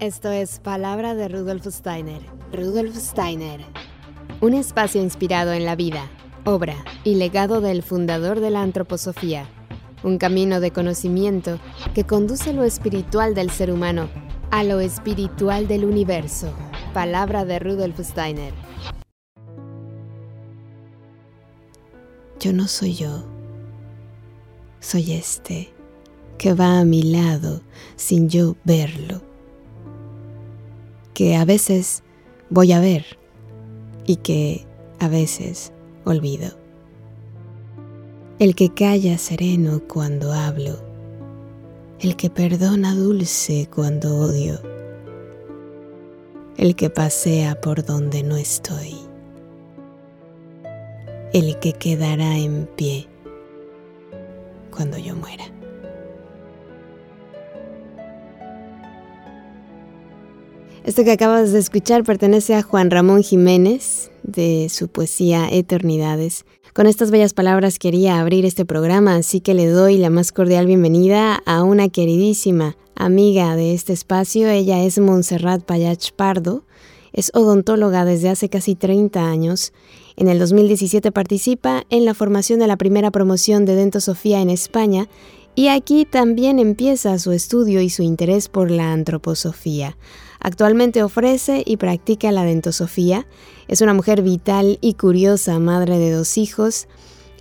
Esto es Palabra de Rudolf Steiner. Rudolf Steiner. Un espacio inspirado en la vida, obra y legado del fundador de la antroposofía. Un camino de conocimiento que conduce lo espiritual del ser humano a lo espiritual del universo. Palabra de Rudolf Steiner. Yo no soy yo. Soy este que va a mi lado sin yo verlo que a veces voy a ver y que a veces olvido. El que calla sereno cuando hablo, el que perdona dulce cuando odio, el que pasea por donde no estoy, el que quedará en pie cuando yo muera. Esto que acabas de escuchar pertenece a Juan Ramón Jiménez de su poesía Eternidades. Con estas bellas palabras quería abrir este programa, así que le doy la más cordial bienvenida a una queridísima amiga de este espacio. Ella es Montserrat Payach Pardo, es odontóloga desde hace casi 30 años. En el 2017 participa en la formación de la primera promoción de Dentosofía en España y aquí también empieza su estudio y su interés por la antroposofía. Actualmente ofrece y practica la dentosofía. Es una mujer vital y curiosa, madre de dos hijos,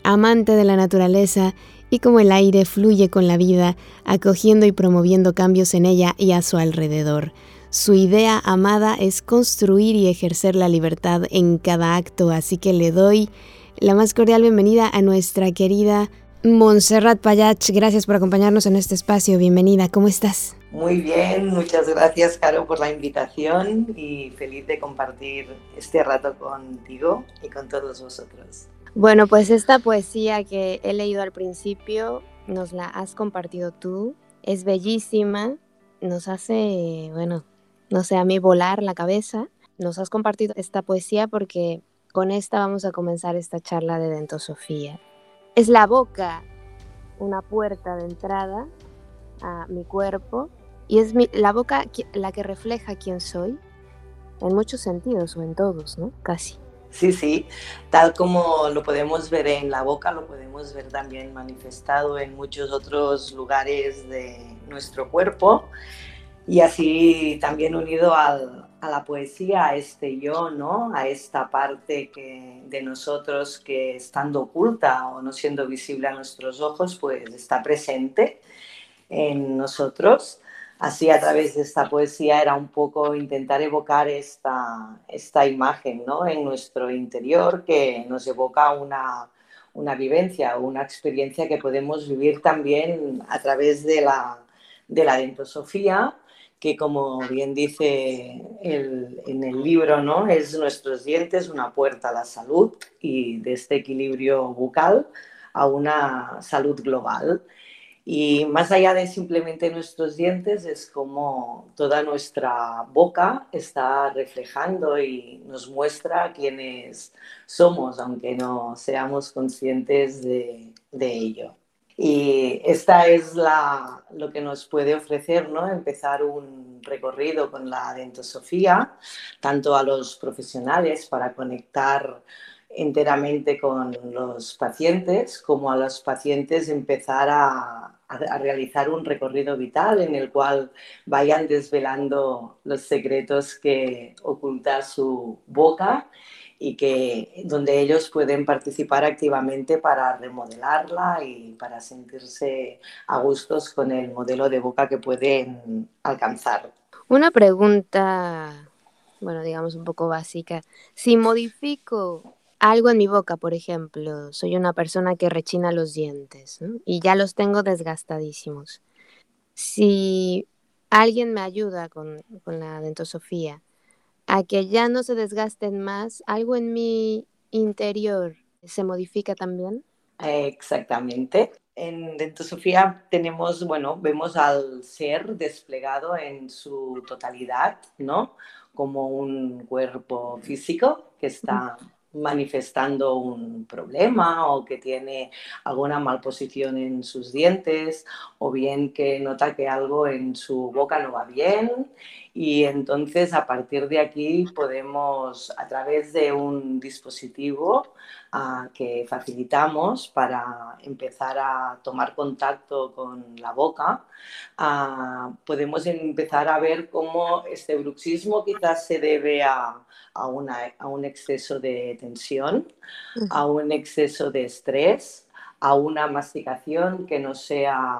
amante de la naturaleza y como el aire fluye con la vida, acogiendo y promoviendo cambios en ella y a su alrededor. Su idea amada es construir y ejercer la libertad en cada acto, así que le doy la más cordial bienvenida a nuestra querida Montserrat Payach. Gracias por acompañarnos en este espacio. Bienvenida, ¿cómo estás? Muy bien, muchas gracias Caro por la invitación y feliz de compartir este rato contigo y con todos vosotros. Bueno, pues esta poesía que he leído al principio nos la has compartido tú, es bellísima, nos hace, bueno, no sé, a mí volar la cabeza. Nos has compartido esta poesía porque con esta vamos a comenzar esta charla de Dentosofía. Es la boca una puerta de entrada a mi cuerpo y es la boca la que refleja quién soy, en muchos sentidos o en todos, ¿no? Casi. Sí, sí, tal como lo podemos ver en la boca, lo podemos ver también manifestado en muchos otros lugares de nuestro cuerpo y así también unido a la poesía, a este yo, ¿no? A esta parte que, de nosotros que estando oculta o no siendo visible a nuestros ojos, pues está presente en nosotros así a través de esta poesía era un poco intentar evocar esta, esta imagen ¿no? en nuestro interior que nos evoca una, una vivencia o una experiencia que podemos vivir también a través de la, de la dentosofía, que como bien dice en el libro, ¿no? es nuestros dientes una puerta a la salud y de este equilibrio bucal a una salud global. Y más allá de simplemente nuestros dientes, es como toda nuestra boca está reflejando y nos muestra quiénes somos, aunque no seamos conscientes de, ello. Y esta es la, lo que nos puede ofrecer, ¿no? Empezar un recorrido con la dentosofía, tanto a los profesionales para conectar enteramente con los pacientes, como a los pacientes empezar a, realizar un recorrido vital en el cual vayan desvelando los secretos que oculta su boca y que donde ellos pueden participar activamente para remodelarla y para sentirse a gustos con el modelo de boca que pueden alcanzar. Una pregunta, bueno, digamos un poco básica. Si modifico algo en mi boca, por ejemplo, soy una persona que rechina los dientes y ya los tengo desgastadísimos. Si alguien me ayuda con, la dentosofía a que ya no se desgasten más, algo en mi interior se modifica también. Exactamente. En dentosofía tenemos, bueno, vemos al ser desplegado en su totalidad, ¿no? Como un cuerpo físico que está manifestando un problema o que tiene alguna malposición en sus dientes o bien que nota que algo en su boca no va bien y entonces a partir de aquí podemos, a través de un dispositivo ah, que facilitamos para empezar a tomar contacto con la boca, ah, podemos empezar a ver cómo este bruxismo quizás se debe a, a, a un exceso de tensión, a un exceso de estrés, a una masticación que no sea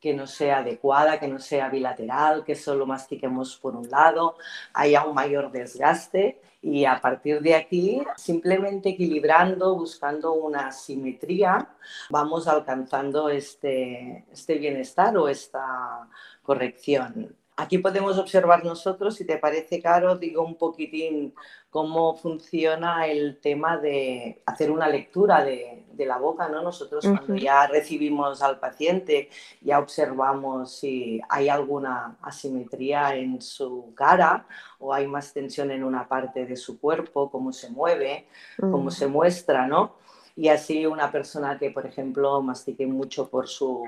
que no sea adecuada, que no sea bilateral, que solo mastiquemos por un lado, haya un mayor desgaste y a partir de aquí, simplemente equilibrando, buscando una simetría, vamos alcanzando este, este bienestar o esta corrección. Aquí podemos observar nosotros, si te parece caro, digo un poquitín cómo funciona el tema de hacer una lectura de, la boca, ¿no? Nosotros cuando ya recibimos al paciente, ya observamos si hay alguna asimetría en su cara o hay más tensión en una parte de su cuerpo, cómo se mueve, cómo se muestra, ¿no? y así una persona que, por ejemplo, mastique mucho por su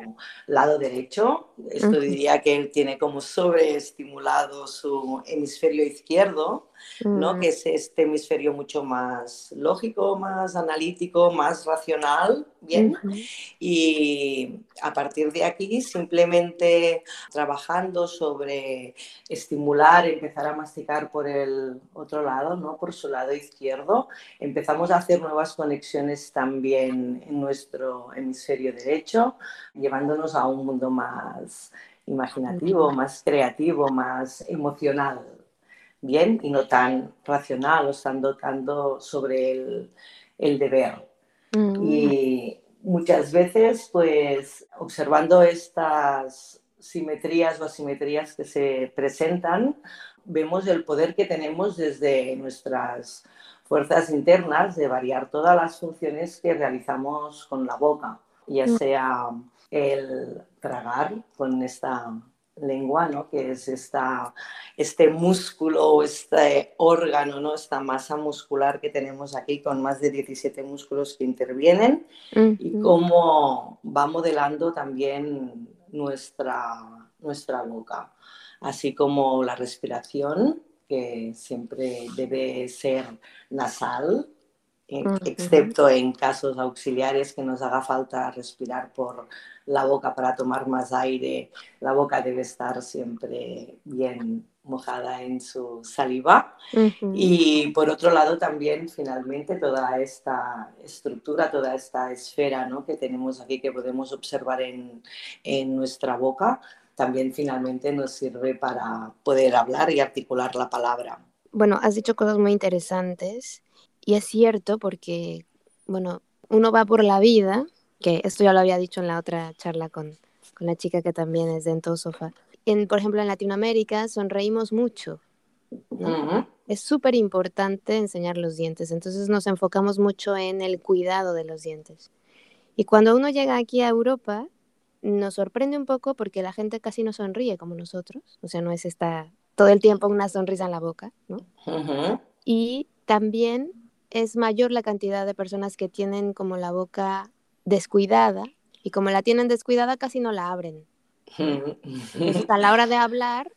lado derecho, esto diría que él tiene como sobreestimulado su hemisferio izquierdo, ¿no? Mm. que es este hemisferio mucho más lógico, más analítico, más racional, ¿bien? Y a partir de aquí, simplemente trabajando sobre estimular, empezar a masticar por el otro lado, ¿no? por su lado izquierdo, empezamos a hacer nuevas conexiones también en nuestro hemisferio derecho, llevándonos a un mundo más imaginativo, más creativo, más emocional bien y no tan racional o estando tanto sobre el, el deber. Mm. Y muchas veces, pues, observando estas simetrías o asimetrías que se presentan, vemos el poder que tenemos desde nuestras fuerzas internas de variar todas las funciones que realizamos con la boca, ya mm. sea el tragar con esta lengua, ¿no? que es esta, este músculo, este órgano, ¿no? esta masa muscular que tenemos aquí con más de 17 músculos que intervienen y cómo va modelando también nuestra, nuestra boca, así como la respiración, que siempre debe ser nasal, excepto en casos auxiliares que nos haga falta respirar por la boca para tomar más aire, la boca debe estar siempre bien mojada en su saliva. Y por otro lado también finalmente toda esta estructura, toda esta esfera ¿no? que tenemos aquí que podemos observar en, en nuestra boca, también finalmente nos sirve para poder hablar y articular la palabra. Bueno, has dicho cosas muy interesantes y es cierto porque, bueno, uno va por la vida, que esto ya lo había dicho en la otra charla con, con la chica que también es dentósofa. En, por ejemplo, en Latinoamérica sonreímos mucho. Es súper importante enseñar los dientes, entonces nos enfocamos mucho en el cuidado de los dientes. Y cuando uno llega aquí a Europa, nos sorprende un poco porque la gente casi no sonríe como nosotros, o sea, no es esta todo el tiempo una sonrisa en la boca, ¿no? Y también es mayor la cantidad de personas que tienen como la boca descuidada y como la tienen descuidada casi no la abren. a la hora de hablar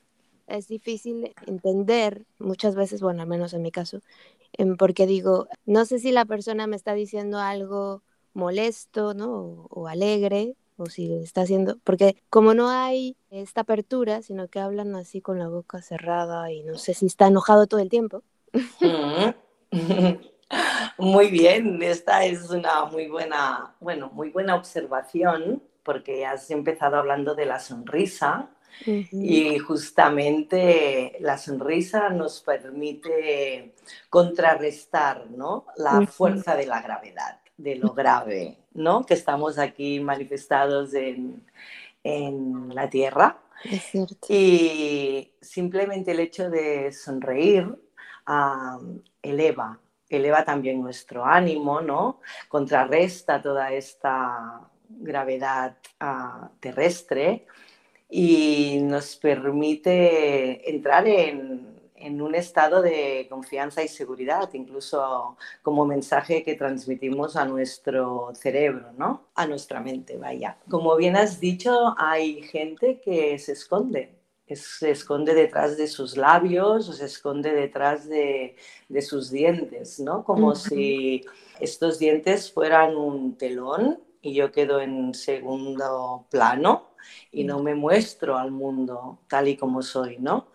es difícil entender muchas veces, bueno, al menos en mi caso, porque digo, no sé si la persona me está diciendo algo molesto, ¿no? O, o, alegre, o si está haciendo, porque como no hay esta apertura, sino que hablan así con la boca cerrada y no sé si está enojado todo el tiempo. Muy bien, esta es una muy buena, bueno, muy buena observación porque has empezado hablando de la sonrisa y justamente la sonrisa nos permite contrarrestar ¿no? la fuerza de la gravedad, de lo grave, ¿no? que estamos aquí manifestados en, en la Tierra. Y simplemente el hecho de sonreír eleva eleva también nuestro ánimo, ¿no? Contrarresta toda esta gravedad ah, terrestre y nos permite entrar en, en, un estado de confianza y seguridad, incluso como mensaje que transmitimos a nuestro cerebro, ¿no? A nuestra mente, vaya. Como bien has dicho, hay gente que se esconde se esconde detrás de sus labios o se esconde detrás de, sus dientes, ¿no? Como si estos dientes fueran un telón y yo quedo en segundo plano y no me muestro al mundo tal y como soy, ¿no?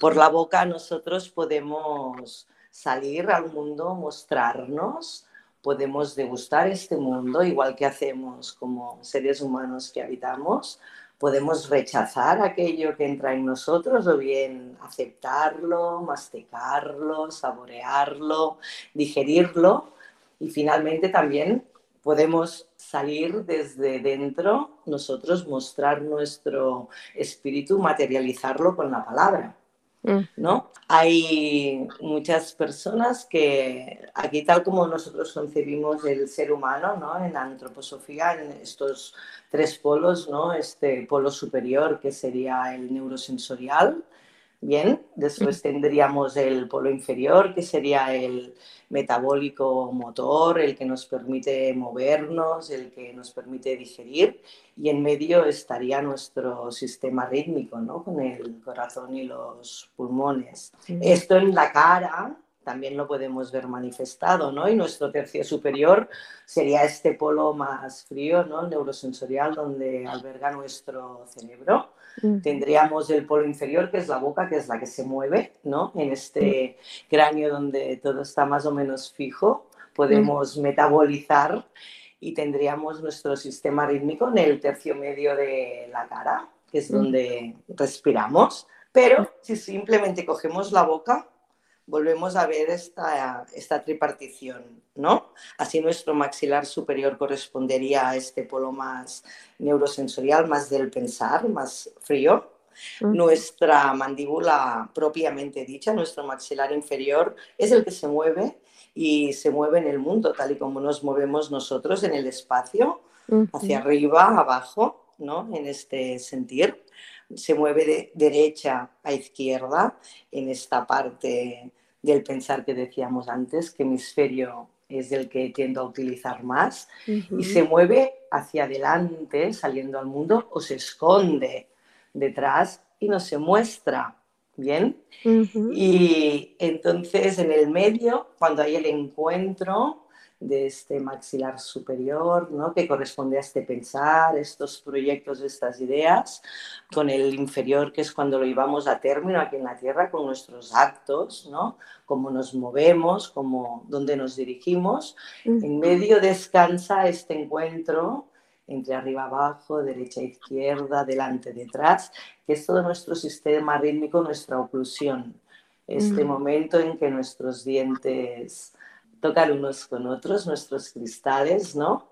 Por la boca nosotros podemos salir al mundo, mostrarnos, podemos degustar este mundo, igual que hacemos como seres humanos que habitamos, podemos rechazar aquello que entra en nosotros o bien aceptarlo, masticarlo, saborearlo, digerirlo y finalmente también podemos salir desde dentro, nosotros mostrar nuestro espíritu, materializarlo con la palabra. ¿No? Hay muchas personas que aquí tal como nosotros concebimos el ser humano, ¿no? En la antroposofía, en estos tres polos, ¿no? Este polo superior que sería el neurosensorial, Bien, después tendríamos el polo inferior, que sería el metabólico motor, el que nos permite movernos, el que nos permite digerir, y en medio estaría nuestro sistema rítmico, ¿no? Con el corazón y los pulmones. Esto en la cara también lo podemos ver manifestado, ¿no? Y nuestro tercio superior sería este polo más frío, ¿no? Neurosensorial, donde alberga nuestro cerebro. Tendríamos el polo inferior, que es la boca, que es la que se mueve, ¿no? En este cráneo donde todo está más o menos fijo, podemos metabolizar y tendríamos nuestro sistema rítmico en el tercio medio de la cara, que es donde respiramos. Pero si simplemente cogemos la boca, volvemos a ver esta, esta tripartición, ¿no? Así nuestro maxilar superior correspondería a este polo más neurosensorial, más del pensar, más frío. Nuestra mandíbula propiamente dicha, nuestro maxilar inferior, es el que se mueve y se mueve en el mundo, tal y como nos movemos nosotros en el espacio, hacia arriba, abajo, ¿no? En este sentir se mueve de derecha a izquierda en esta parte del pensar que decíamos antes, que hemisferio es el que tiendo a utilizar más, y se mueve hacia adelante saliendo al mundo o se esconde detrás y no se muestra. Bien. Y entonces en el medio, cuando hay el encuentro, de este maxilar superior, ¿no? que corresponde a este pensar, estos proyectos, estas ideas, con el inferior, que es cuando lo llevamos a término aquí en la Tierra, con nuestros actos, ¿no? cómo nos movemos, cómo, dónde nos dirigimos. En medio descansa este encuentro entre arriba abajo, derecha izquierda, delante detrás, que es todo nuestro sistema rítmico, nuestra oclusión. Este momento en que nuestros dientes tocar unos con otros, nuestros cristales, ¿no?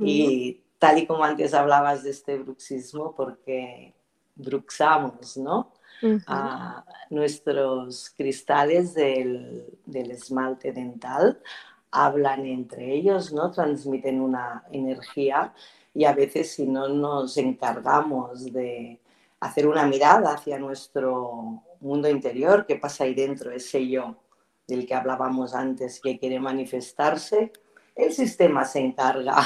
Y tal y como antes hablabas de este bruxismo, porque bruxamos, ¿no? a nuestros cristales del, del, esmalte dental hablan entre ellos, ¿no? Transmiten una energía y a veces si no nos encargamos de hacer una mirada hacia nuestro mundo interior, qué pasa ahí dentro, ese yo, del que hablábamos antes, que quiere manifestarse, el sistema se encarga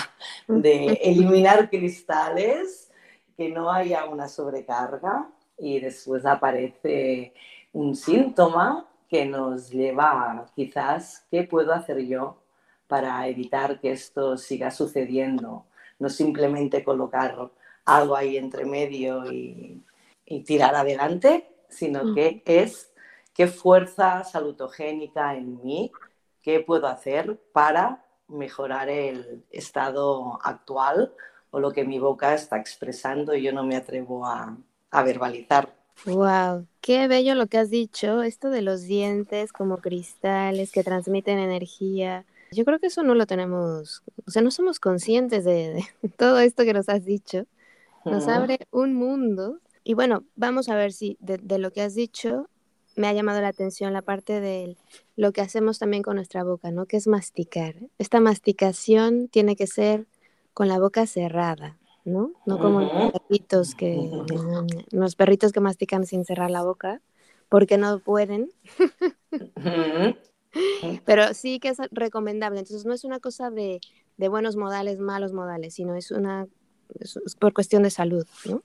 de eliminar cristales, que no haya una sobrecarga y después aparece un síntoma que nos lleva a quizás qué puedo hacer yo para evitar que esto siga sucediendo, no simplemente colocar algo ahí entre medio y, y tirar adelante, sino que es qué fuerza salutogénica en mí, qué puedo hacer para mejorar el estado actual o lo que mi boca está expresando y yo no me atrevo a, verbalizar. Wow, qué bello lo que has dicho, esto de los dientes como cristales que transmiten energía. Yo creo que eso no lo tenemos, o sea, no somos conscientes de, todo esto que nos has dicho. Nos abre un mundo. Y bueno, vamos a ver si de lo que has dicho me ha llamado la atención la parte de lo que hacemos también con nuestra boca, ¿no? Que es masticar. Esta masticación tiene que ser con la boca cerrada, ¿no? No como los perritos que los perritos que mastican sin cerrar la boca, porque no pueden. Pero sí que es recomendable. Entonces no es una cosa de, buenos modales, malos modales, sino es una es por cuestión de salud, ¿no?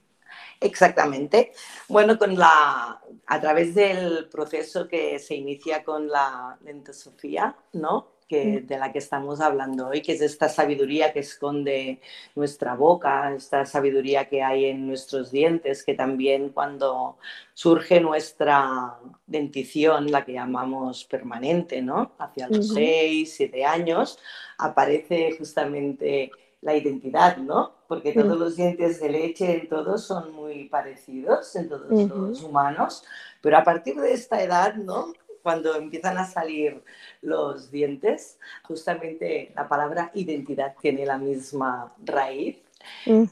Exactamente. Bueno, con la, a través del proceso que se inicia con la lentosofía, ¿no? Que, de la que estamos hablando hoy, que es esta sabiduría que esconde nuestra boca, esta sabiduría que hay en nuestros dientes, que también cuando surge nuestra dentición, la que llamamos permanente, ¿no? Hacia los seis, siete años, aparece justamente la identidad, ¿no? Porque todos los dientes de leche en todos son muy parecidos, en todos los humanos, pero a partir de esta edad, ¿no? Cuando empiezan a salir los dientes, justamente la palabra identidad tiene la misma raíz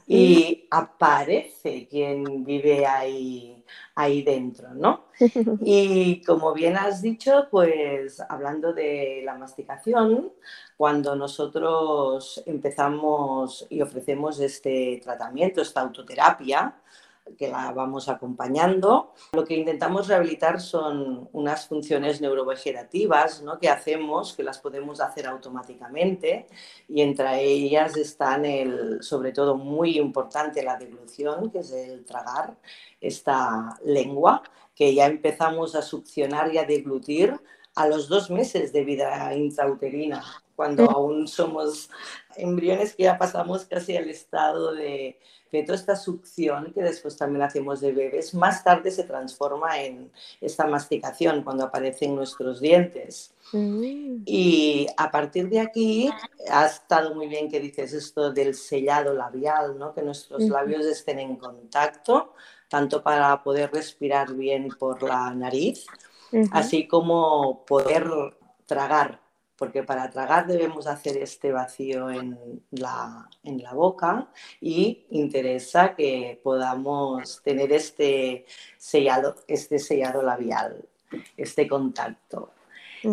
y aparece quien vive ahí, ahí dentro, ¿no? Y como bien has dicho, pues hablando de la masticación, cuando nosotros empezamos y ofrecemos este tratamiento, esta autoterapia, que la vamos acompañando. Lo que intentamos rehabilitar son unas funciones neurovegetativas ¿no? que hacemos, que las podemos hacer automáticamente y entre ellas están, el, sobre todo muy importante, la deglución, que es el tragar, esta lengua, que ya empezamos a succionar y a deglutir a los dos meses de vida intrauterina, cuando aún somos embriones que ya pasamos casi al estado de feto, esta succión que después también hacemos de bebés, más tarde se transforma en esta masticación cuando aparecen nuestros dientes. Mm. Y a partir de aquí ha estado muy bien que dices esto del sellado labial, ¿no? que nuestros labios estén en contacto, tanto para poder respirar bien por la nariz, así como poder tragar porque para tragar debemos hacer este vacío en la, en la boca y interesa que podamos tener este sellado, este sellado labial, este contacto.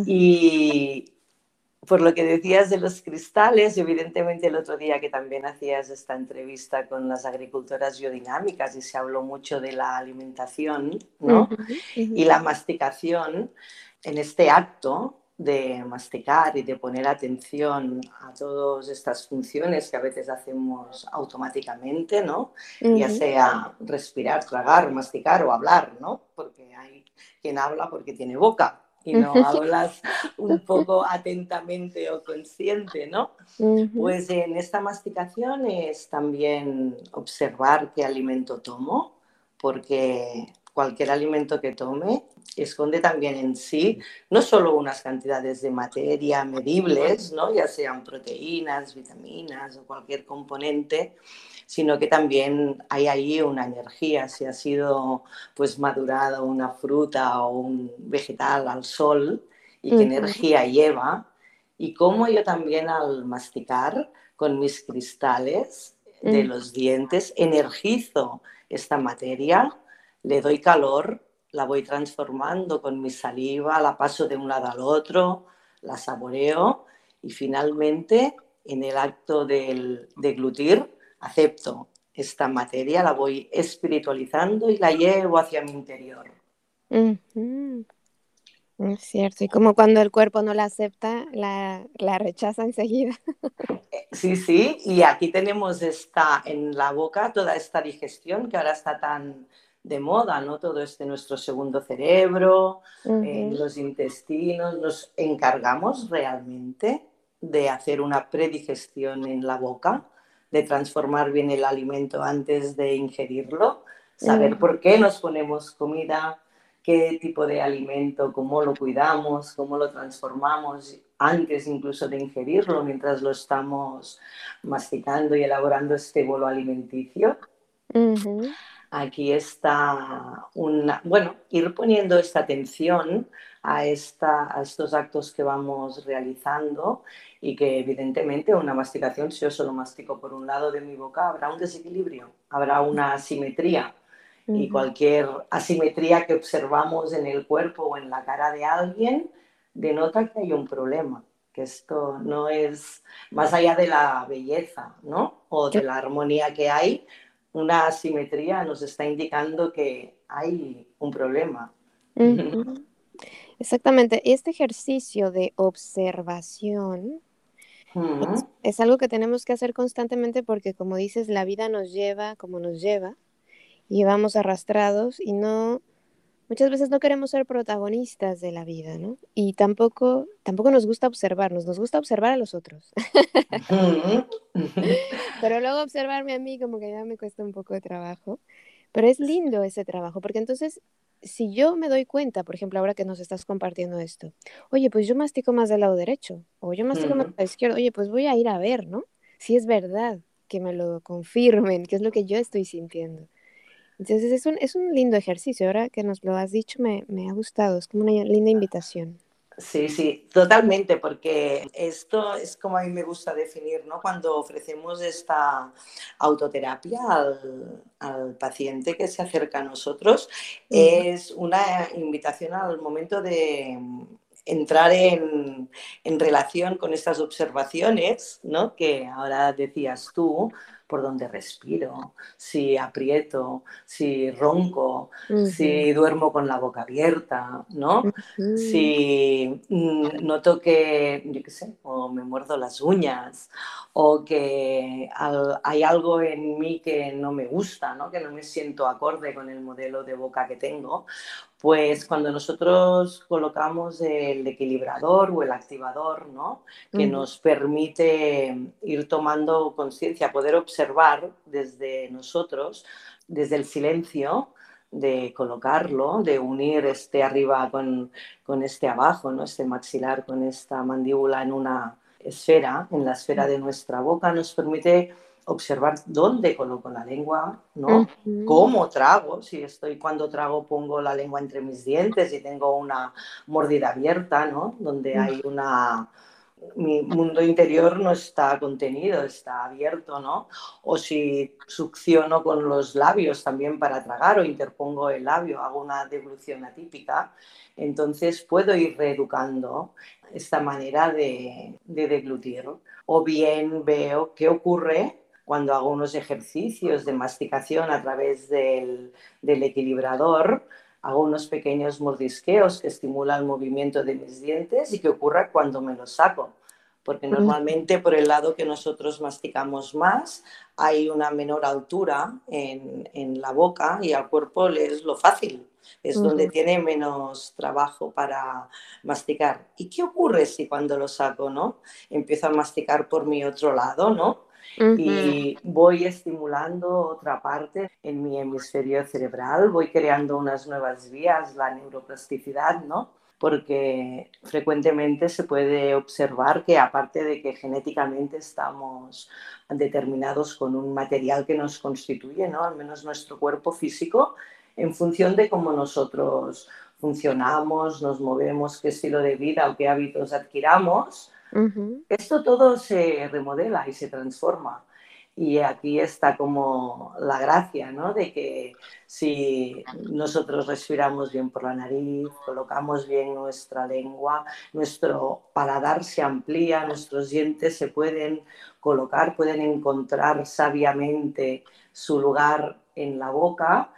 Y por lo que decías de los cristales, evidentemente el otro día que también hacías esta entrevista con las agricultoras biodinámicas y se habló mucho de la alimentación ¿no? y la masticación en este acto de masticar y de poner atención a todas estas funciones que a veces hacemos automáticamente, ¿no? Ya sea respirar, tragar, masticar o hablar, ¿no? Porque hay quien habla porque tiene boca y no hablas un poco atentamente o consciente, ¿no? Pues en esta masticación es también observar qué alimento tomo, porque cualquier alimento que tome esconde también en sí no solo unas cantidades de materia medibles, ¿no? ya sean proteínas, vitaminas o cualquier componente, sino que también hay ahí una energía, si ha sido pues madurada una fruta o un vegetal al sol y qué energía lleva y cómo yo también al masticar con mis cristales de los dientes energizo esta materia, le doy calor la voy transformando con mi saliva, la paso de un lado al otro, la saboreo y finalmente en el acto del, de glutir acepto esta materia, la voy espiritualizando y la llevo hacia mi interior. Es cierto, y como cuando el cuerpo no la acepta, la, la rechaza enseguida. Eh, sí, sí, y aquí tenemos esta, en la boca toda esta digestión que ahora está tan, de moda, ¿no? Todo este nuestro segundo cerebro, eh, los intestinos, nos encargamos realmente de hacer una predigestión en la boca, de transformar bien el alimento antes de ingerirlo, saber por qué nos ponemos comida, qué tipo de alimento, cómo lo cuidamos, cómo lo transformamos antes incluso de ingerirlo, mientras lo estamos masticando y elaborando este bolo alimenticio. Aquí está una, bueno, ir poniendo esta atención a, esta, a estos actos que vamos realizando y que evidentemente una masticación, si yo solo mastico por un lado de mi boca, habrá un desequilibrio, habrá una asimetría. Y cualquier asimetría que observamos en el cuerpo o en la cara de alguien denota que hay un problema, que esto no es más allá de la belleza, ¿no? O de la armonía que hay, una asimetría nos está indicando que hay un problema. Exactamente. Este ejercicio de observación es, algo que tenemos que hacer constantemente porque, como dices, la vida nos lleva como nos lleva y vamos arrastrados y no, muchas veces no queremos ser protagonistas de la vida, ¿no? Y tampoco, tampoco nos gusta observarnos, nos gusta observar a los otros. Pero luego observarme a mí como que ya me cuesta un poco de trabajo. Pero es lindo ese trabajo, porque entonces si yo me doy cuenta, por ejemplo, ahora que nos estás compartiendo esto, oye, pues yo mastico más del lado derecho, o yo mastico más del lado izquierdo, oye, pues voy a ir a ver, ¿no? Si es verdad, que me lo confirmen, que es lo que yo estoy sintiendo. Entonces es un, es un lindo ejercicio, ahora que nos lo has dicho me, me ha gustado, es como una linda invitación. Sí, sí, totalmente, porque esto es como a mí me gusta definir, ¿no? Cuando ofrecemos esta autoterapia al, al paciente que se acerca a nosotros, es una invitación al momento de entrar en, en, relación con estas observaciones, ¿no? Que ahora decías tú, por donde respiro, si aprieto, si ronco, si duermo con la boca abierta, ¿no? Si noto que, yo qué sé, o me muerdo las uñas, o que hay algo en mí que no me gusta, ¿no? Que no me siento acorde con el modelo de boca que tengo, pues cuando nosotros colocamos el equilibrador o el activador, ¿no? que nos permite ir tomando conciencia, poder observar desde nosotros, desde el silencio, de colocarlo, de unir este arriba con, con este abajo, ¿no? este maxilar con esta mandíbula en una esfera, en la esfera de nuestra boca, nos permite observar dónde coloco la lengua, ¿no? Cómo trago, si estoy cuando trago pongo la lengua entre mis dientes y tengo una mordida abierta, ¿no? Donde hay una mi mundo interior no está contenido, está abierto, ¿no? O si succiono con los labios también para tragar o interpongo el labio, hago una devolución atípica, entonces puedo ir reeducando esta manera de, de deglutir. O bien veo qué ocurre cuando hago unos ejercicios de masticación a través del, equilibrador, hago unos pequeños mordisqueos que estimulan el movimiento de mis dientes y qué ocurre cuando me los saco. Porque normalmente por el lado que nosotros masticamos más hay una menor altura en, la boca y al cuerpo le es lo fácil, es donde tiene menos trabajo para masticar. ¿Y qué ocurre si cuando lo saco, no? Empiezo a masticar por mi otro lado, ¿no? Y voy estimulando otra parte en mi hemisferio cerebral, voy creando unas nuevas vías, la neuroplasticidad, ¿no? Porque frecuentemente se puede observar que aparte de que genéticamente estamos determinados con un material que nos constituye, ¿no? Al menos nuestro cuerpo físico, en función de cómo nosotros funcionamos, nos movemos, qué estilo de vida o qué hábitos adquiramos, esto todo se remodela y se transforma. Y aquí está como la gracia, ¿no? De que si nosotros respiramos bien por la nariz, colocamos bien nuestra lengua, nuestro paladar se amplía, nuestros dientes se pueden colocar, pueden encontrar sabiamente su lugar en la boca,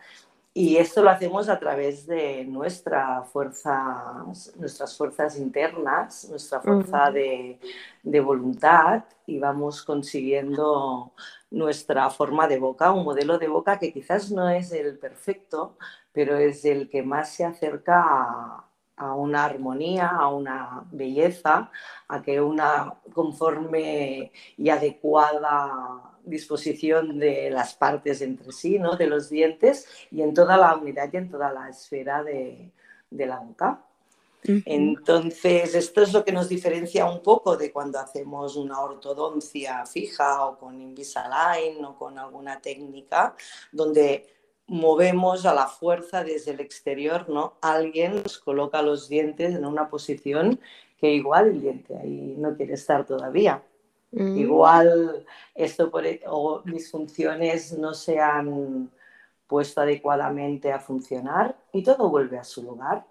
y esto lo hacemos a través de nuestra fuerza, nuestras fuerzas internas, nuestra fuerza de, de, voluntad y vamos consiguiendo nuestra forma de boca, un modelo de boca que quizás no es el perfecto, pero es el que más se acerca a, a una armonía, a una belleza, a que una conforme y adecuada disposición de las partes entre sí, ¿no? de los dientes y en toda la unidad y en toda la esfera de, la boca. Entonces, esto es lo que nos diferencia un poco de cuando hacemos una ortodoncia fija o con Invisalign o con alguna técnica donde movemos a la fuerza desde el exterior, ¿no? Alguien nos coloca los dientes en una posición que igual el diente ahí no quiere estar todavía. Mm. Igual esto e, o mis funciones no se han puesto adecuadamente a funcionar y todo vuelve a su lugar.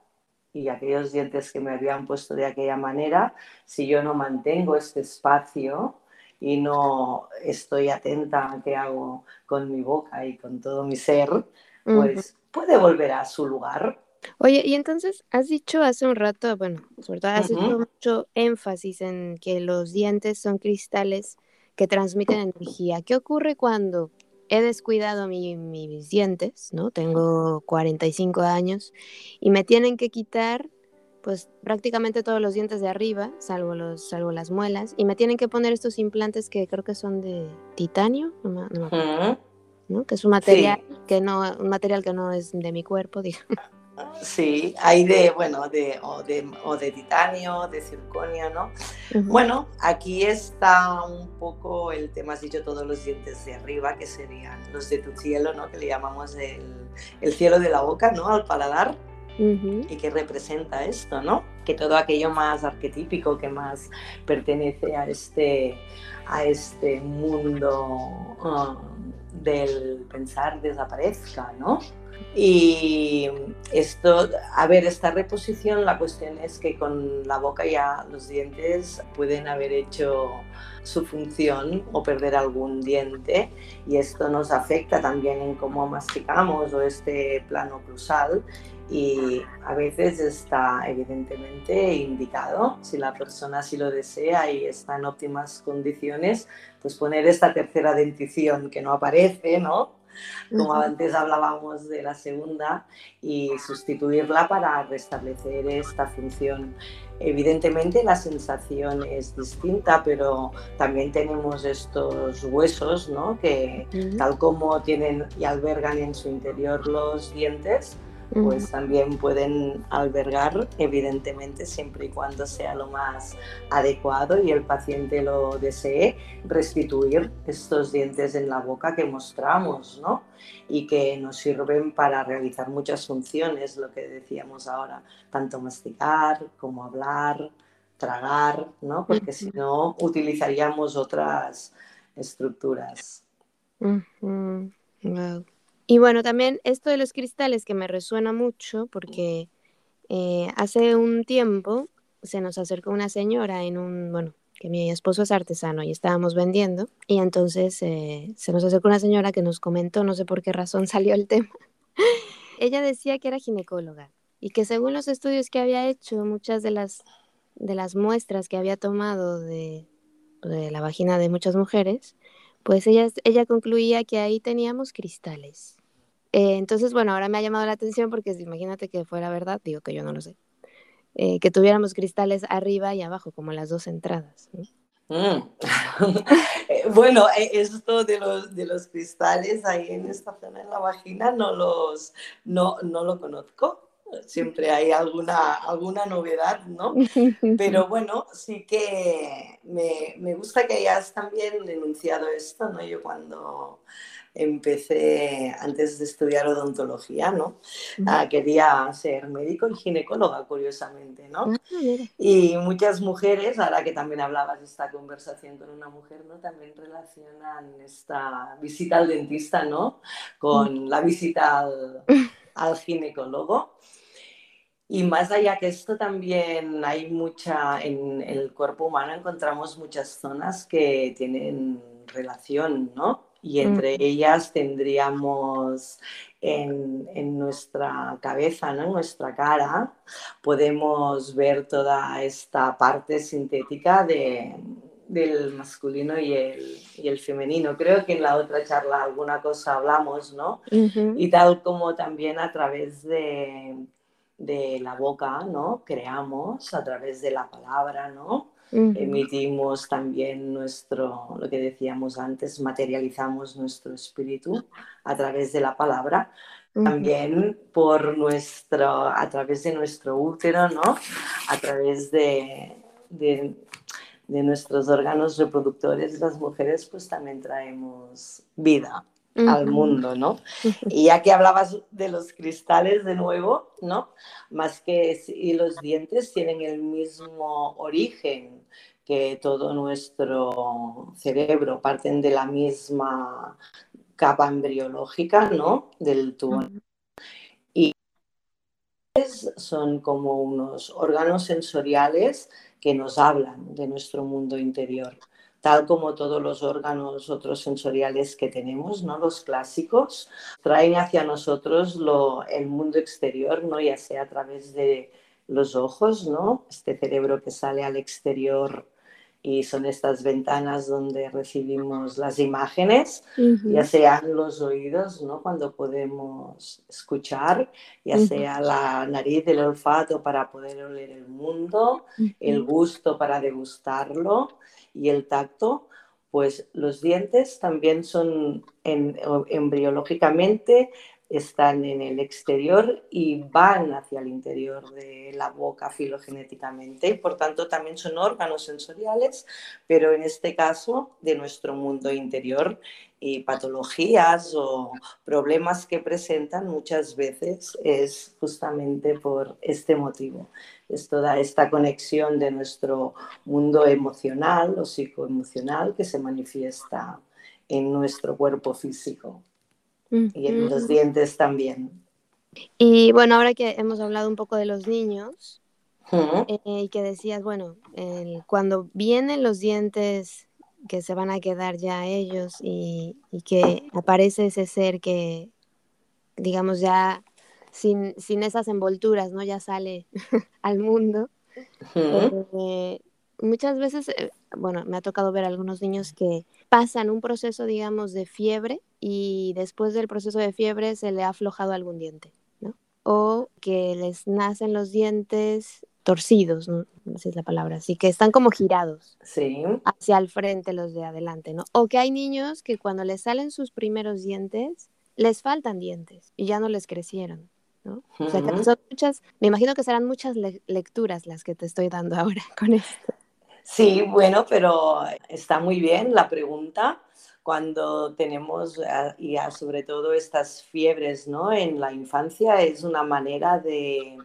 Y aquellos dientes que me habían puesto de aquella manera, si yo no mantengo este espacio y no estoy atenta a qué hago con mi boca y con todo mi ser, pues puede volver a su lugar Oye, y entonces has dicho hace un rato, bueno, sobre todo has hecho mucho énfasis en que los dientes son cristales que transmiten energía. ¿Qué ocurre cuando he descuidado mis dientes, ¿no? Tengo 45 años y me tienen que quitar pues prácticamente todos los dientes de arriba, salvo, los, salvo las muelas, y me tienen que poner estos implantes que creo que son de titanio, no, que es un material que no, un material que no es de mi cuerpo, digamos. Sí, hay de, bueno, de o, de, o de titanio, de circonio, ¿no? Bueno, aquí está un poco el tema, has dicho todos los dientes de arriba, que serían los de tu cielo, ¿no? Que le llamamos el, el cielo de la boca, ¿no? Al paladar y que representa esto, ¿no? Que todo aquello más arquetípico, que más pertenece a este, a este mundo um, del pensar desaparezca, ¿no? Y esto, a ver, esta reposición, la cuestión es que con la boca ya los dientes pueden haber hecho su función o perder algún diente y esto nos afecta también en cómo masticamos o este plano cruzal y a veces está evidentemente indicado, si la persona sí lo desea y está en óptimas condiciones, pues poner esta tercera dentición que no aparece, ¿no? Como antes hablábamos de la segunda, y sustituirla para restablecer esta función. Evidentemente la sensación es distinta, pero también tenemos estos huesos, ¿no? Que tal como tienen y albergan en su interior los dientes, pues también pueden albergar, evidentemente, siempre y cuando sea lo más adecuado y el paciente lo desee, restituir estos dientes en la boca que mostramos, ¿no? Y que nos sirven para realizar muchas funciones, lo que decíamos ahora, tanto masticar como hablar, tragar, ¿no? Porque si no, utilizaríamos otras estructuras. Y bueno, también esto de los cristales que me resuena mucho porque eh, hace un tiempo se nos acercó una señora en un, bueno, que mi esposo es artesano y estábamos vendiendo y entonces eh, se nos acercó una señora que nos comentó, no sé por qué razón salió el tema. Ella decía que era ginecóloga y que según los estudios que había hecho, muchas de las, de las muestras que había tomado de, de la vagina de muchas mujeres, pues ella, ella concluía que ahí teníamos cristales. Eh, entonces, bueno, ahora me ha llamado la atención porque imagínate que fuera verdad, digo que yo no lo sé, eh, que tuviéramos cristales arriba y abajo, como las dos entradas. Mm. Eh, bueno, esto de los, de los cristales ahí en esta zona de la vagina no, los, no, no lo conozco. Siempre hay alguna, alguna novedad, ¿no? Pero bueno, sí que me, me gusta que hayas también denunciado esto, ¿no? Yo cuando empecé antes de estudiar odontología, ¿no? Ah, quería ser médico y ginecóloga, curiosamente, ¿no? Ah, y muchas mujeres, ahora que también hablabas de esta conversación con una mujer, ¿no? También relacionan esta visita al dentista, ¿no? Con la visita al, al ginecólogo. Y más allá que esto, también hay mucha, en el cuerpo humano encontramos muchas zonas que tienen relación, ¿no? Y entre ellas tendríamos en, nuestra cabeza, ¿no? en nuestra cara, podemos ver toda esta parte sintética de, del masculino y el, y el, femenino. Creo que en la otra charla alguna cosa hablamos, ¿no? Y tal como también a través de, de la boca, ¿no? Creamos, a través de la palabra, ¿no? Emitimos también nuestro, lo que decíamos antes, materializamos nuestro espíritu a través de la palabra. También por nuestro, a través de nuestro útero, ¿no? A través de, de, de nuestros órganos reproductores, las mujeres pues también traemos vida al mundo, ¿no? Y ya que hablabas de los cristales de nuevo, ¿no? Más que y los dientes tienen el mismo origen que todo nuestro cerebro, parten de la misma capa embriológica, ¿no? Del tubo. Y son como unos órganos sensoriales que nos hablan de nuestro mundo interior tal como todos los órganos otros sensoriales que tenemos, ¿no? los clásicos, traen hacia nosotros lo, el mundo exterior, ¿no? ya sea a través de los ojos, ¿no? este cerebro que sale al exterior y son estas ventanas donde recibimos las imágenes, ya sean los oídos, ¿no? cuando podemos escuchar, ya sea la nariz, el olfato para poder oler el mundo, el gusto para degustarlo y el tacto, pues los dientes también son embriológicamente están en el exterior y van hacia el interior de la boca filogenéticamente y por tanto también son órganos sensoriales, pero en este caso de nuestro mundo interior y patologías o problemas que presentan muchas veces es justamente por este motivo. Es toda esta conexión de nuestro mundo emocional o psicoemocional que se manifiesta en nuestro cuerpo físico y en los dientes también. Y bueno, ahora que hemos hablado un poco de los niños eh, y que decías, bueno, cuando vienen los dientes que se van a quedar ya ellos y, que aparece ese ser que, digamos, ya sin, sin esas envolturas, ¿no? Ya sale al mundo. Eh, muchas veces, eh, bueno, me ha tocado ver algunos niños que pasan un proceso, digamos, de fiebre y después del proceso de fiebre se le ha aflojado algún diente, ¿no? O que les nacen los dientes torcidos, ¿no? Esa es la palabra, así que están como girados sí. hacia el frente los de adelante, ¿no? O que hay niños que cuando les salen sus primeros dientes, les faltan dientes y ya no les crecieron. ¿No? O sea, que son muchas, me imagino que serán muchas lecturas las que te estoy dando ahora con esto. Sí, bueno, pero está muy bien la pregunta cuando tenemos, eh, y sobre todo estas fiebres ¿no? en la infancia, es una manera de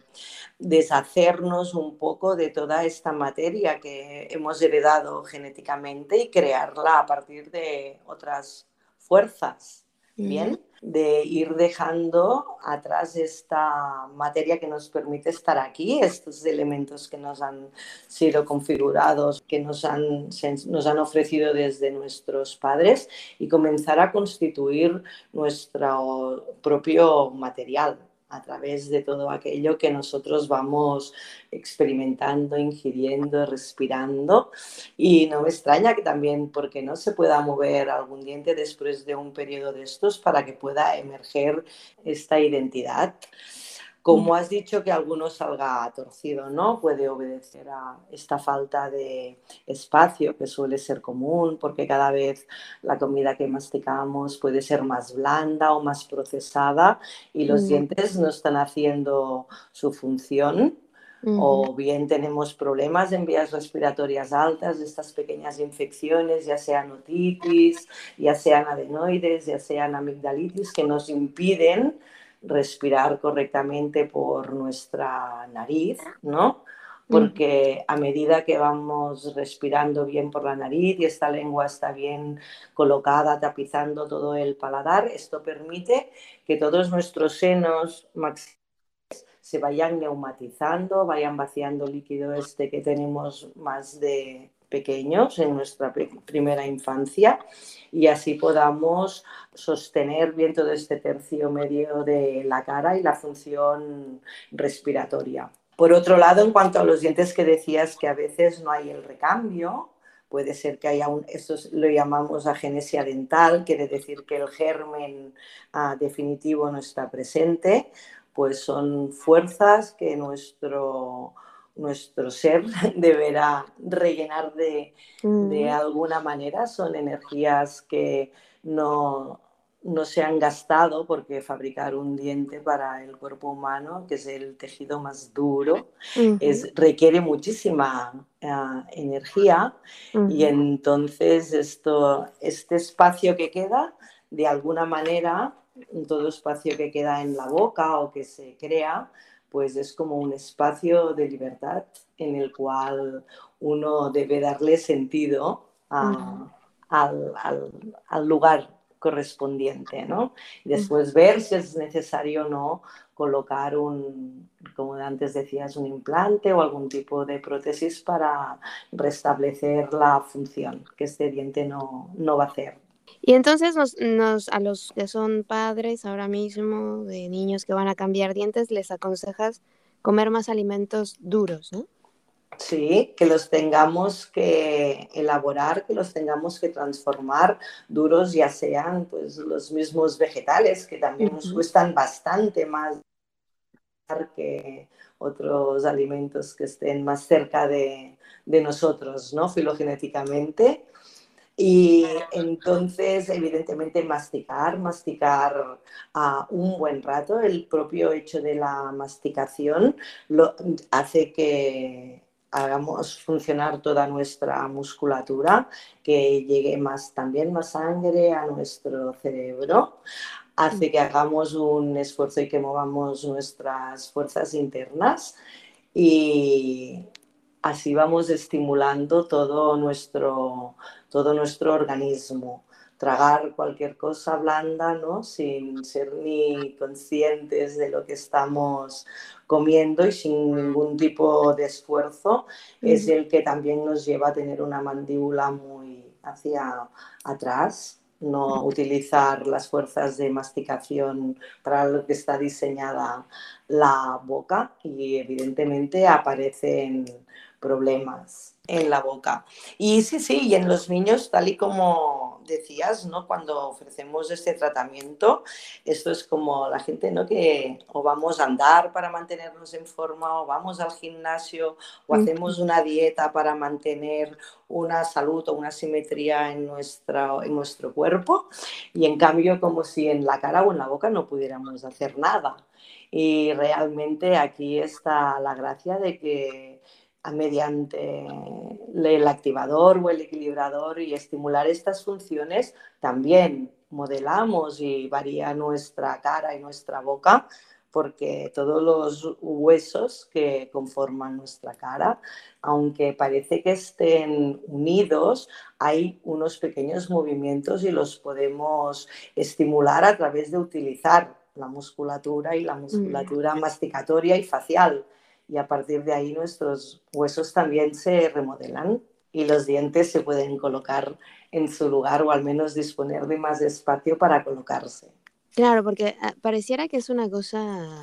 deshacernos un poco de toda esta materia que hemos heredado genéticamente y crearla a partir de otras fuerzas. Bien, de ir dejando atrás esta materia que nos permite estar aquí, estos elementos que nos han sido configurados, que nos han, nos han ofrecido desde nuestros padres y comenzar a constituir nuestro propio material a través de todo aquello que nosotros vamos experimentando, ingiriendo, respirando. Y no me extraña que también, porque no se pueda mover algún diente después de un periodo de estos para que pueda emerger esta identidad. Como has dicho que alguno salga torcido, ¿no? Puede obedecer a esta falta de espacio que suele ser común, porque cada vez la comida que masticamos puede ser más blanda o más procesada y los dientes no están haciendo su función. O bien tenemos problemas en vías respiratorias altas, estas pequeñas infecciones, ya sean otitis, ya sean adenoides, ya sean amigdalitis, que nos impiden respirar correctamente por nuestra nariz, ¿no? Porque a medida que vamos respirando bien por la nariz y esta lengua está bien colocada, tapizando todo el paladar, esto permite que todos nuestros senos se vayan neumatizando, vayan vaciando líquido este que tenemos más de pequeños en nuestra primera infancia y así podamos sostener bien todo este tercio medio de la cara y la función respiratoria. Por otro lado, en cuanto a los dientes que decías que a veces no hay el recambio, puede ser que haya un, esto lo llamamos agenesia dental, quiere decir que el germen ah, definitivo no está presente, pues son fuerzas que nuestro nuestro ser deberá rellenar de, de, alguna manera. Son energías que no, no, se han gastado porque fabricar un diente para el cuerpo humano, que es el tejido más duro, es, requiere muchísima eh, energía. Y entonces esto, este espacio que queda, de alguna manera, todo espacio que queda en la boca o que se crea, pues es como un espacio de libertad en el cual uno debe darle sentido al, lugar correspondiente, ¿no? Y después ver si es necesario o no colocar un, como antes decías, un implante o algún tipo de prótesis para restablecer la función que este diente no, no va a hacer. Y entonces nos, a los que son padres ahora mismo de niños que van a cambiar dientes, les aconsejas comer más alimentos duros, ¿no? Sí, que los tengamos que elaborar, que los tengamos que transformar duros, ya sean pues los mismos vegetales, que también nos cuestan bastante más que otros alimentos que estén más cerca de, de nosotros, ¿no? Filogenéticamente. Y entonces, evidentemente, masticar, masticar a un buen rato, el propio hecho de la masticación lo, hace que hagamos funcionar toda nuestra musculatura, que llegue más también más sangre a nuestro cerebro, hace que hagamos un esfuerzo y que movamos nuestras fuerzas internas. Y así vamos estimulando todo nuestro, todo nuestro organismo tragar cualquier cosa blanda, ¿no? Sin ser ni conscientes de lo que estamos comiendo y sin ningún tipo de esfuerzo, es el que también nos lleva a tener una mandíbula muy hacia atrás, no utilizar las fuerzas de masticación para lo que está diseñada la boca y evidentemente aparecen problemas en la boca. Y sí, sí, y en los niños, tal y como decías, ¿no? Cuando ofrecemos este tratamiento, esto es como la gente, ¿no? Que o vamos a andar para mantenernos en forma, o vamos al gimnasio, o hacemos una dieta para mantener una salud o una simetría en, nuestra, en nuestro cuerpo, y en cambio como si en la cara o en la boca no pudiéramos hacer nada. Y realmente aquí está la gracia de que mediante el activador o el equilibrador y estimular estas funciones, también modelamos y varía nuestra cara y nuestra boca, porque todos los huesos que conforman nuestra cara, aunque parece que estén unidos, hay unos pequeños movimientos y los podemos estimular a través de utilizar la musculatura y la musculatura masticatoria y facial y a partir de ahí nuestros huesos también se remodelan y los dientes se pueden colocar en su lugar o al menos disponer de más espacio para colocarse. Claro, porque ah, pareciera que es una cosa,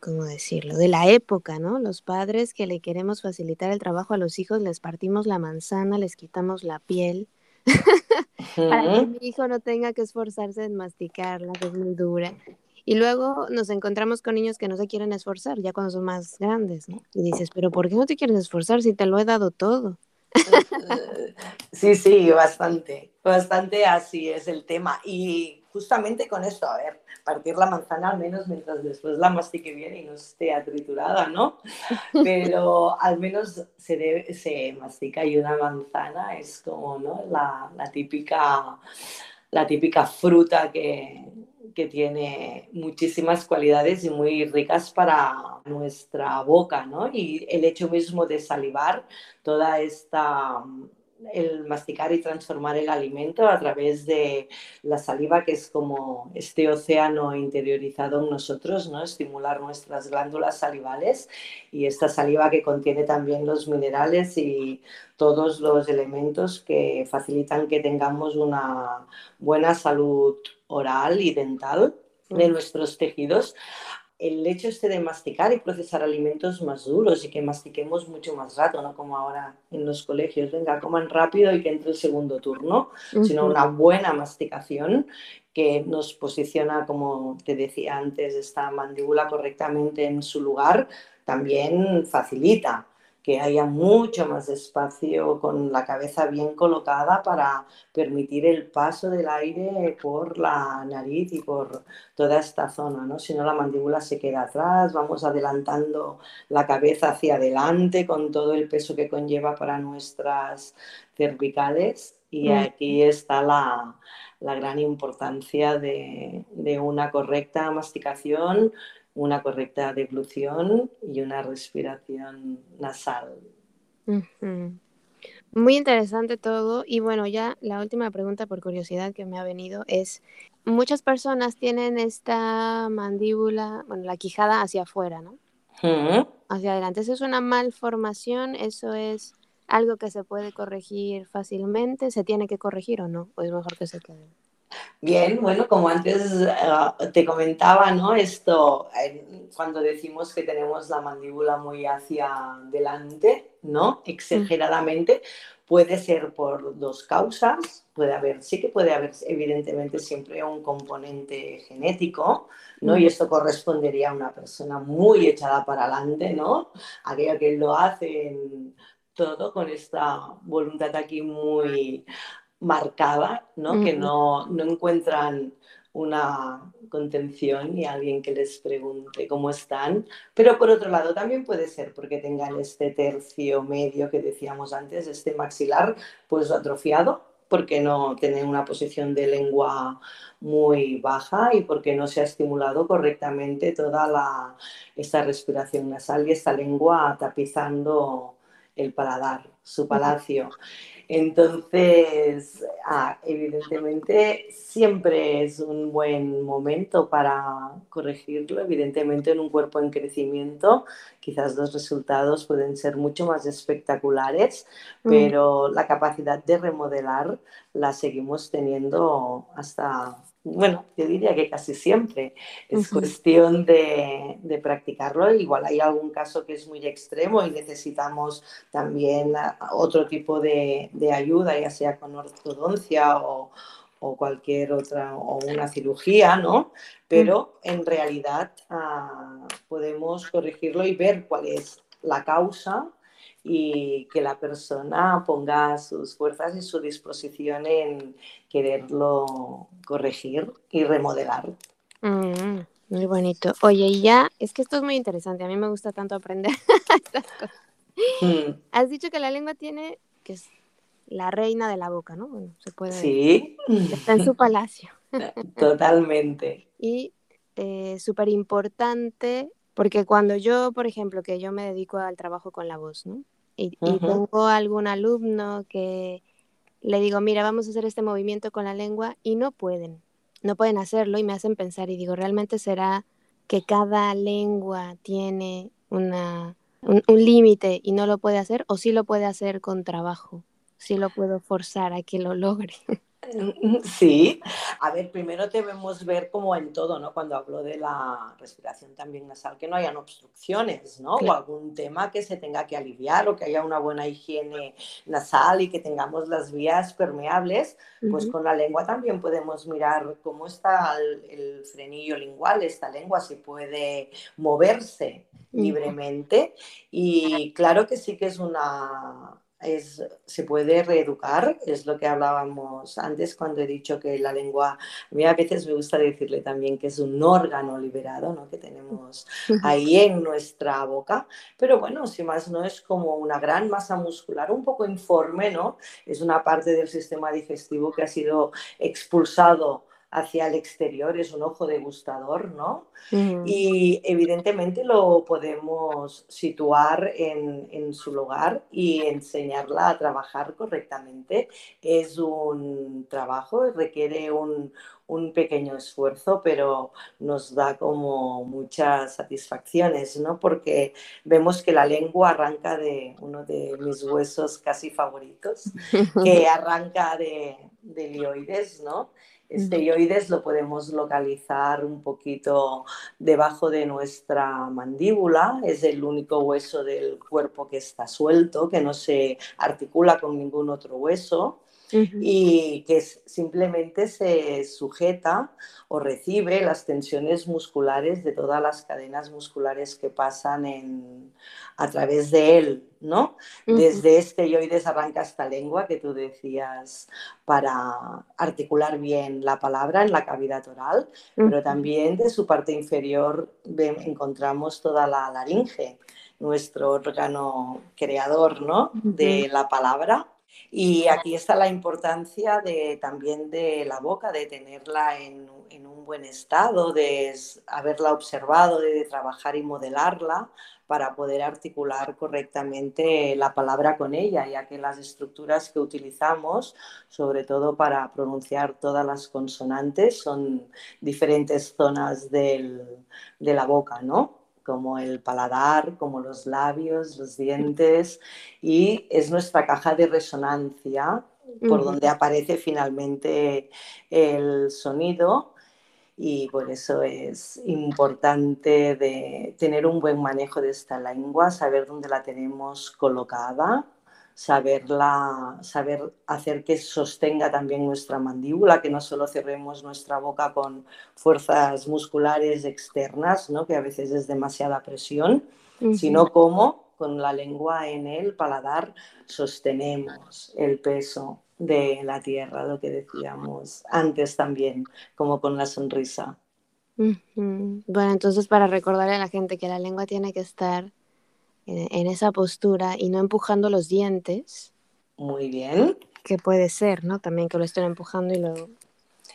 ¿cómo decirlo?, de la época, ¿no? Los padres que le queremos facilitar el trabajo a los hijos, les partimos la manzana, les quitamos la piel. para que mi hijo no tenga que esforzarse en masticarla, que es muy dura. Y luego nos encontramos con niños que no se quieren esforzar, ya cuando son más grandes, ¿no? Y dices, pero ¿por qué no te quieres esforzar si te lo he dado todo? Sí, sí, bastante, bastante así es el tema. Y justamente con esto, a ver, partir la manzana al menos mientras después la mastique bien y no esté triturada, ¿no? Pero al menos se, se mastica y una manzana es como, ¿no? La, la típica, la típica fruta que, que tiene muchísimas cualidades y muy ricas para nuestra boca, ¿no? Y el hecho mismo de salivar, toda esta el masticar y transformar el alimento a través de la saliva, que es como este océano interiorizado en nosotros, ¿no? estimular nuestras glándulas salivales y esta saliva que contiene también los minerales y todos los elementos que facilitan que tengamos una buena salud oral y dental de nuestros tejidos. El hecho este de masticar y procesar alimentos más duros y que mastiquemos mucho más rato, no como ahora en los colegios, venga, coman rápido y que entre el segundo turno, sino una buena masticación que nos posiciona, como te decía antes, esta mandíbula correctamente en su lugar, también facilita que haya mucho más espacio con la cabeza bien colocada para permitir el paso del aire por la nariz y por toda esta zona, ¿no? Si no, la mandíbula se queda atrás, vamos adelantando la cabeza hacia adelante con todo el peso que conlleva para nuestras cervicales y mm. aquí está la, gran importancia de, de una correcta masticación, una correcta deglución y una respiración nasal. Muy interesante todo. Y bueno, ya la última pregunta por curiosidad que me ha venido es, muchas personas tienen esta mandíbula, bueno, la quijada hacia afuera, ¿no? Hacia adelante. ¿Eso es una malformación? ¿Eso es algo que se puede corregir fácilmente? ¿Se tiene que corregir o no? ¿O es mejor que se quede? Bien, bueno, como antes eh, te comentaba, ¿no? Esto, cuando decimos que tenemos la mandíbula muy hacia delante, ¿no? Exageradamente, puede ser por dos causas, puede haber, sí que puede haber evidentemente siempre un componente genético, ¿no? Y esto correspondería a una persona muy echada para adelante, ¿no? Aquella que lo hace todo con esta voluntad aquí muy marcada, ¿no? que no, no encuentran una contención y alguien que les pregunte cómo están. Pero por otro lado también puede ser porque tengan este tercio medio que decíamos antes, este maxilar pues atrofiado, porque no tienen una posición de lengua muy baja y porque no se ha estimulado correctamente toda la, esta respiración nasal y esta lengua tapizando el paladar, su palacio. Entonces, ah, evidentemente, siempre es un buen momento para corregirlo. Evidentemente, en un cuerpo en crecimiento, quizás los resultados pueden ser mucho más espectaculares, mm. pero la capacidad de remodelar la seguimos teniendo hasta bueno, yo diría que casi siempre. Es cuestión de, practicarlo. Igual hay algún caso que es muy extremo y necesitamos también otro tipo de, ayuda, ya sea con ortodoncia o, cualquier otra, o una cirugía, ¿no? Pero en realidad ah, podemos corregirlo y ver cuál es la causa y que la persona ponga sus fuerzas y su disposición en quererlo corregir y remodelar. Mm, muy bonito. Oye, y ya, es que esto es muy interesante, a mí me gusta tanto aprender estas cosas. Mm. Has dicho que la lengua tiene, que es la reina de la boca, ¿no? Bueno, se puede Sí. Está en su palacio. Totalmente. y eh, súper importante, porque cuando yo, por ejemplo, que yo me dedico al trabajo con la voz, ¿no? y, tengo algún alumno que le digo, mira, vamos a hacer este movimiento con la lengua y no pueden, no pueden hacerlo y me hacen pensar y digo, ¿realmente será que cada lengua tiene una, un, un límite y no lo puede hacer o sí lo puede hacer con trabajo? Sí lo puedo forzar a que lo logre. Sí, a ver, primero debemos ver como en todo, ¿no? Cuando hablo de la respiración también nasal, que no hayan obstrucciones, ¿no? O algún tema que se tenga que aliviar o que haya una buena higiene nasal y que tengamos las vías permeables, pues con la lengua también podemos mirar cómo está el, frenillo lingual, esta lengua si puede moverse libremente y claro que sí que es una es, se puede reeducar, es lo que hablábamos antes cuando he dicho que la lengua, a mí a veces me gusta decirle también que es un órgano liberado, ¿no? que tenemos ahí en nuestra boca, pero bueno, si más no es como una gran masa muscular, un poco informe, ¿no? es una parte del sistema digestivo que ha sido expulsado hacia el exterior, es un ojo degustador, ¿no? Y evidentemente lo podemos situar en, su lugar y enseñarla a trabajar correctamente. Es un trabajo, requiere un, pequeño esfuerzo, pero nos da como muchas satisfacciones, ¿no? Porque vemos que la lengua arranca de uno de mis huesos casi favoritos, que arranca de, de lioides, ¿no? Esteroides lo podemos localizar un poquito debajo de nuestra mandíbula, es el único hueso del cuerpo que está suelto, que no se articula con ningún otro hueso y que simplemente se sujeta o recibe las tensiones musculares de todas las cadenas musculares que pasan en, a través de él, ¿no? Desde este yoides arranca esta lengua que tú decías para articular bien la palabra en la cavidad oral, pero también de su parte inferior encontramos toda la laringe, nuestro órgano creador, ¿no? De la palabra y aquí está la importancia de, también de la boca, de tenerla en, un buen estado, de haberla observado, de trabajar y modelarla para poder articular correctamente la palabra con ella, ya que las estructuras que utilizamos, sobre todo para pronunciar todas las consonantes, son diferentes zonas de la boca, ¿no? Como el paladar, como los labios, los dientes, y es nuestra caja de resonancia por donde aparece finalmente el sonido. Y por eso es importante de tener un buen manejo de esta lengua, saber dónde la tenemos colocada, saberla, saber hacer que sostenga también nuestra mandíbula, que no solo cerremos nuestra boca con fuerzas musculares externas, ¿no? que a veces es demasiada presión, sino como con la lengua en el paladar sostenemos el peso de la tierra, lo que decíamos antes también, como con la sonrisa. Bueno, entonces para recordarle a la gente que la lengua tiene que estar en, esa postura y no empujando los dientes. Muy bien. Que puede ser, ¿no? También que lo estén empujando y luego...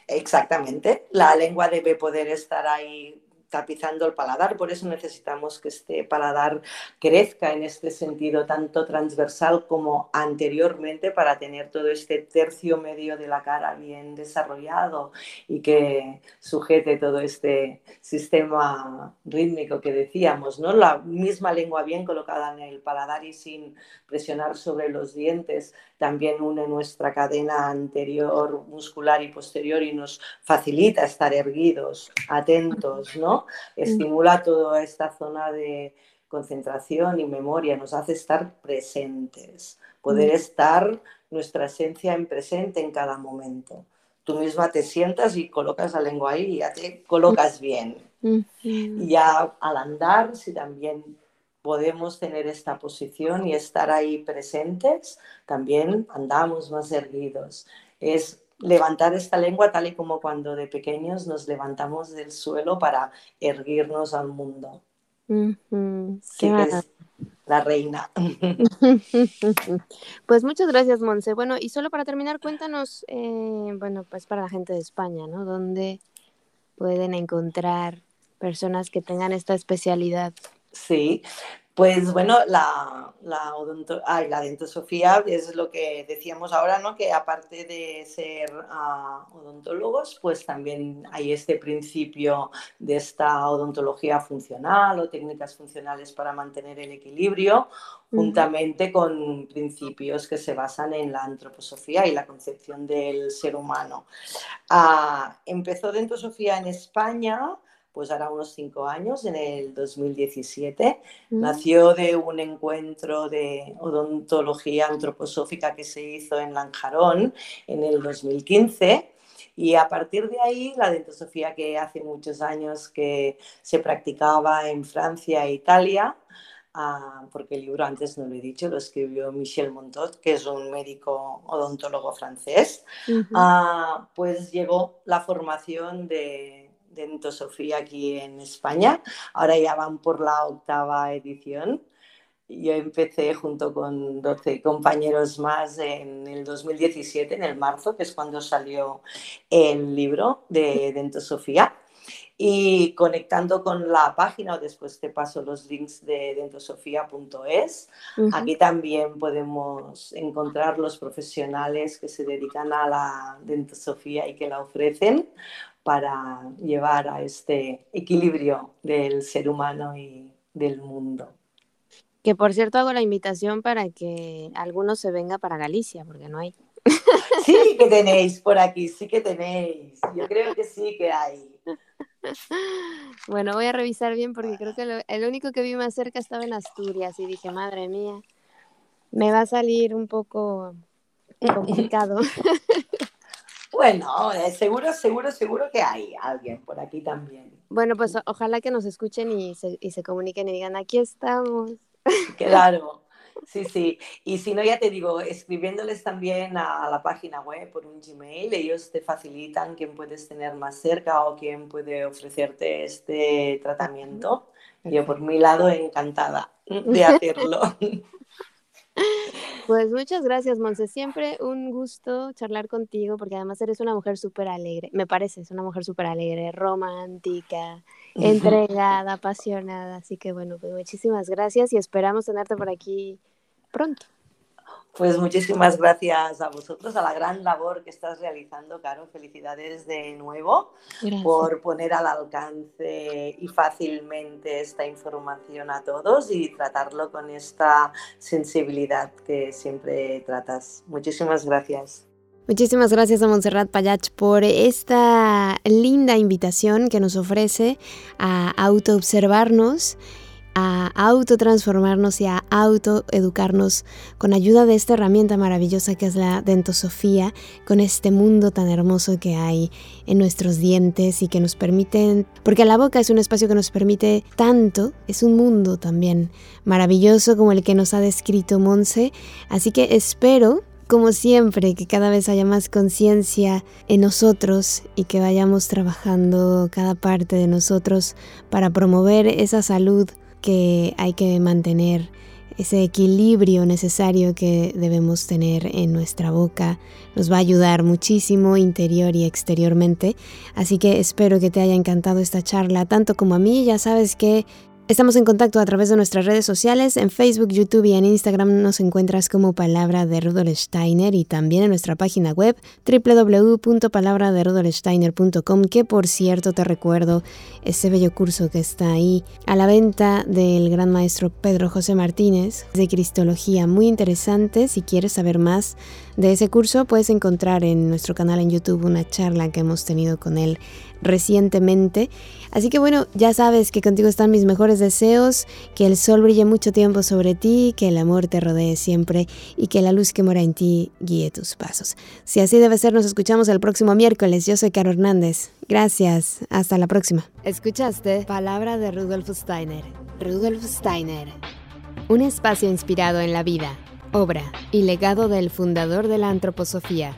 Exactamente. La lengua debe poder estar ahí tapizando el paladar, por eso necesitamos que este paladar crezca en este sentido tanto transversal como anteriormente para tener todo este tercio medio de la cara bien desarrollado y que sujete todo este sistema rítmico que decíamos, ¿no? La misma lengua bien colocada en el paladar y sin presionar sobre los dientes también une nuestra cadena anterior muscular y posterior y nos facilita estar erguidos, atentos, ¿no? Estimula toda esta zona de concentración y memoria, nos hace estar presentes, poder estar nuestra esencia en presente en cada momento. Tú misma te sientas y colocas la lengua ahí y ya te colocas bien. Y ya al andar, si también podemos tener esta posición y estar ahí presentes, también andamos más erguidos. Es levantar esta lengua tal y como cuando de pequeños nos levantamos del suelo para erguirnos al mundo. Sí, es la reina. Pues muchas gracias, Monse. Bueno, y solo para terminar, cuéntanos, eh, bueno, pues para la gente de España, ¿no? ¿Dónde pueden encontrar personas que tengan esta especialidad? Sí, pues bueno, la, la, odonto, la dentosofía es lo que decíamos ahora, ¿no? Que aparte de ser uh, odontólogos, pues también hay este principio de esta odontología funcional o técnicas funcionales para mantener el equilibrio, juntamente con principios que se basan en la antroposofía y la concepción del ser humano. Uh, empezó dentosofía en España pues hará unos cinco años, en el 2017. Mm. Nació de un encuentro de odontología antroposófica que se hizo en Lanjarón en el 2015. Y a partir de ahí, la dentosofía que hace muchos años que se practicaba en Francia e Italia, ah, porque el libro antes no lo he dicho, lo escribió Michel Montot, que es un médico odontólogo francés, ah, pues llegó la formación de Dentosofía aquí en España. Ahora ya van por la octava edición. Yo empecé junto con 12 compañeros más en el 2017, en el marzo, que es cuando salió el libro de Dentosofía. Y conectando con la página, o después te paso los links de dentosofía.es, aquí también podemos encontrar los profesionales que se dedican a la dentosofía y que la ofrecen para llevar a este equilibrio del ser humano y del mundo. Que por cierto hago la invitación para que algunos se venga para Galicia, porque no hay. Sí que tenéis por aquí, sí que tenéis. Yo creo que sí que hay. Bueno, voy a revisar bien porque creo que el único que vi más cerca estaba en Asturias y dije, madre mía, me va a salir un poco complicado. Bueno, eh, seguro, seguro, seguro que hay alguien por aquí también. Bueno, pues ojalá que nos escuchen y se, y se comuniquen y digan, aquí estamos. Claro, sí, sí. Y si no, ya te digo, escribiéndoles también a la página web por un Gmail, ellos te facilitan quién puedes tener más cerca o quién puede ofrecerte este tratamiento. Yo por mi lado encantada de hacerlo. Pues muchas gracias, Monse. Siempre un gusto charlar contigo, porque además eres una mujer súper alegre. Me pareces una mujer súper alegre, romántica, entregada, apasionada. Así que bueno, pues muchísimas gracias y esperamos tenerte por aquí pronto. Pues muchísimas gracias a vosotros, a la gran labor que estás realizando, Caro. Felicidades de nuevo por poner al alcance y fácilmente esta información a todos y tratarlo con esta sensibilidad que siempre tratas. Muchísimas gracias. Muchísimas gracias a Montserrat Payach por esta linda invitación que nos ofrece a autoobservarnos a autotransformarnos y a autoeducarnos con ayuda de esta herramienta maravillosa que es la dentosofía, con este mundo tan hermoso que hay en nuestros dientes y que nos permiten, porque la boca es un espacio que nos permite tanto, es un mundo también maravilloso como el que nos ha descrito Monse, así que espero como siempre, que cada vez haya más conciencia en nosotros y que vayamos trabajando cada parte de nosotros para promover esa salud que hay que mantener ese equilibrio necesario que debemos tener en nuestra boca nos va a ayudar muchísimo interior y exteriormente. Así que espero que te haya encantado esta charla tanto como a mí. Ya sabes que Estamos en contacto a través de nuestras redes sociales. En Facebook, YouTube y en Instagram nos encuentras como Palabra de Rudolf Steiner y también en nuestra página web www.palabraderudolfsteiner.com que por cierto te recuerdo ese bello curso que está ahí a la venta del gran maestro Pedro José Martínez de Cristología. Muy interesante. Si quieres saber más de ese curso puedes encontrar en nuestro canal en YouTube una charla que hemos tenido con él recientemente. Así que bueno, ya sabes que contigo están mis mejores deseos, que el sol brille mucho tiempo sobre ti, que el amor te rodee siempre y que la luz que mora en ti guíe tus pasos. Si así debe ser, nos escuchamos el próximo miércoles. Yo soy Caro Hernández. Gracias. Hasta la próxima. Escuchaste Palabra de Rudolf Steiner. Rudolf Steiner. Un espacio inspirado en la vida, obra y legado del fundador de la antroposofía